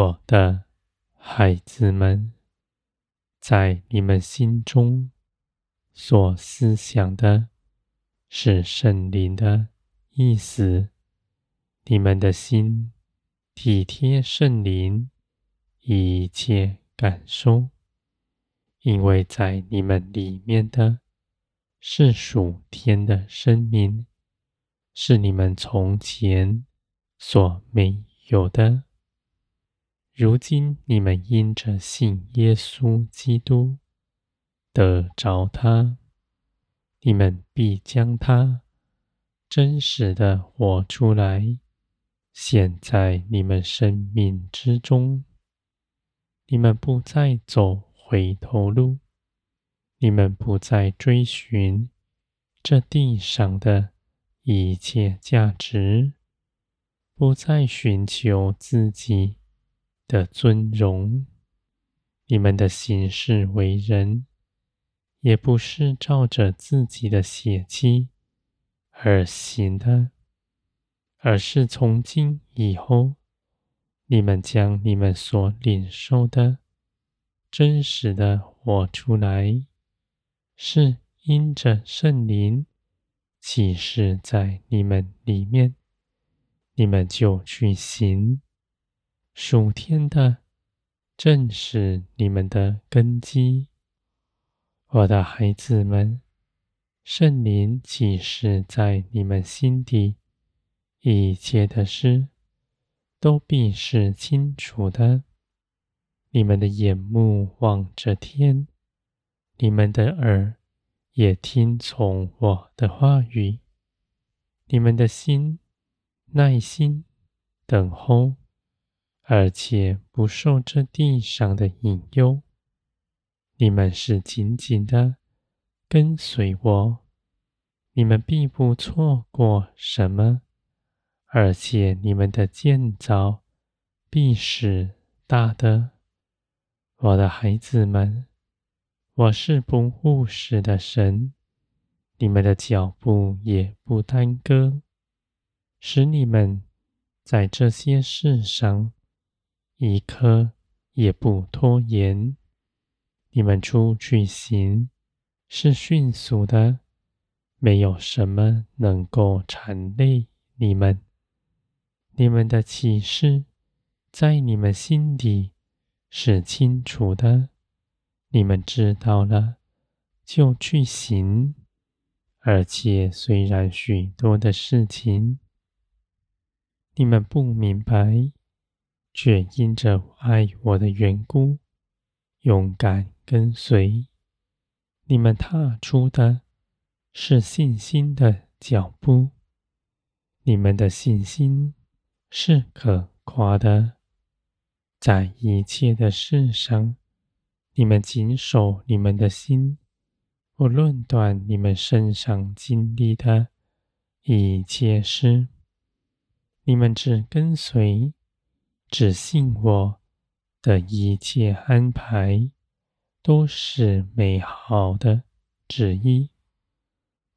我的孩子们，在你们心中所思想的是圣灵的意思。你们的心体贴圣灵一切感受，因为在你们里面的是属天的生命，是你们从前所没有的。如今你们因着信耶稣基督得着他，你们必将他真实的活出来，显在你们生命之中。你们不再走回头路，你们不再追寻这地上的一切价值，不再寻求自己。的尊荣，你们的行事为人，也不是照着自己的血气而行的，而是从今以后，你们将你们所领受的真实的活出来，是因着圣灵启示在你们里面，你们就去行。属天的，正是你们的根基，我的孩子们。圣灵启示在你们心底，一切的事都必是清楚的。你们的眼目望着天，你们的耳也听从我的话语，你们的心耐心等候。而且不受这地上的引诱，你们是紧紧的跟随我，你们必不错过什么，而且你们的建造必是大的。我的孩子们，我是不误事的神，你们的脚步也不耽搁，使你们在这些事上。一刻也不拖延，你们出去行是迅速的，没有什么能够缠累你们。你们的启示在你们心底是清楚的，你们知道了就去行。而且虽然许多的事情你们不明白。却因着爱我的缘故，勇敢跟随。你们踏出的是信心的脚步，你们的信心是可夸的。在一切的事上，你们谨守你们的心，不论断你们身上经历的一切事，你们只跟随。只信我的一切安排都是美好的旨意，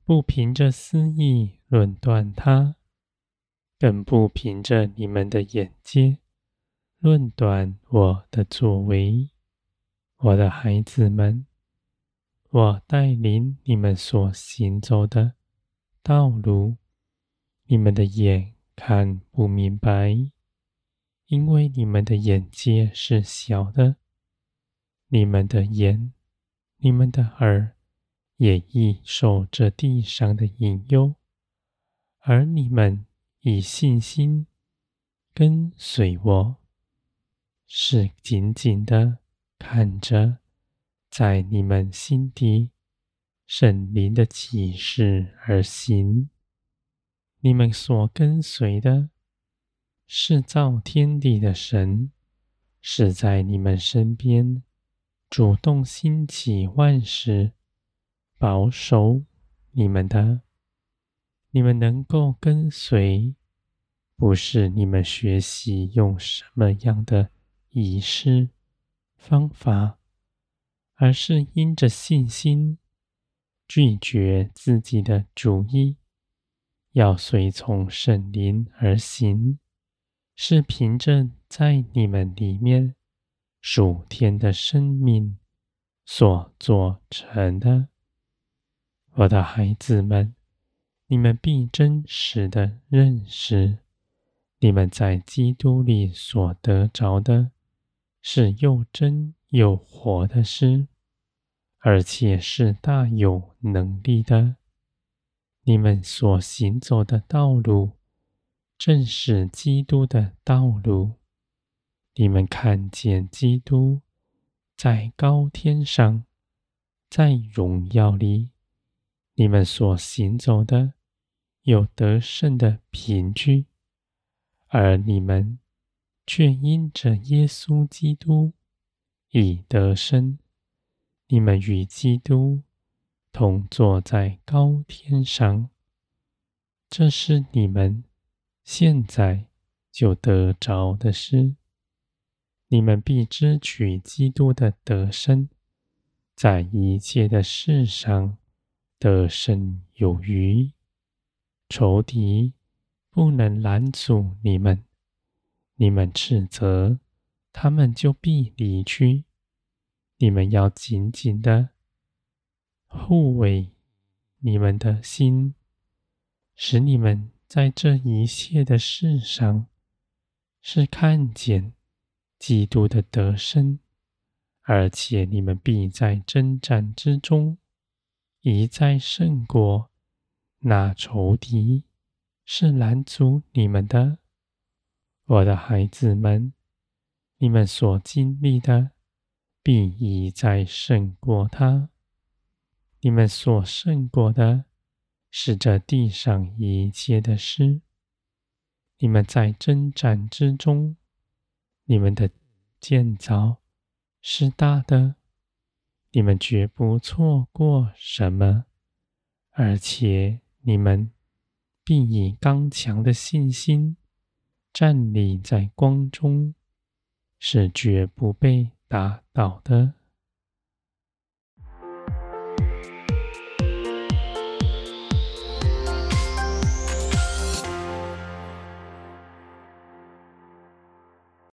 不凭着私意论断它，更不凭着你们的眼界论断我的作为。我的孩子们，我带领你们所行走的道路，你们的眼看不明白。因为你们的眼界是小的，你们的眼、你们的耳也易受这地上的引诱，而你们以信心跟随我，是紧紧的看着在你们心底圣灵的启示而行，你们所跟随的。是造天地的神，是在你们身边主动兴起万事，保守你们的。你们能够跟随，不是你们学习用什么样的仪式方法，而是因着信心，拒绝自己的主意，要随从圣灵而行。是凭着在你们里面属天的生命所做成的。我的孩子们，你们必真实的认识，你们在基督里所得着的，是又真又活的事，而且是大有能力的。你们所行走的道路，正是基督的道路。你们看见基督在高天上，在荣耀里。你们所行走的有得胜的凭据，而你们却因着耶稣基督已得胜。你们与基督同坐在高天上，这是你们现在就得着的是。你们必支取基督的得胜，在一切的事上。得胜有余，仇敌不能拦阻你们。你们斥责，他们就必离去。你们要紧紧的护卫你们的心，使你们在这一切的事上是看见基督的得胜，而且你们必在征战之中。一再胜过那仇敌，是拦阻你们的，我的孩子们，你们所经历的，必一再胜过他。你们所胜过的，是这地上一切的事。你们在征战之中，你们的建造是大的。你们绝不错过什么，而且你们必以刚强的信心站立在光中，是绝不被打倒的。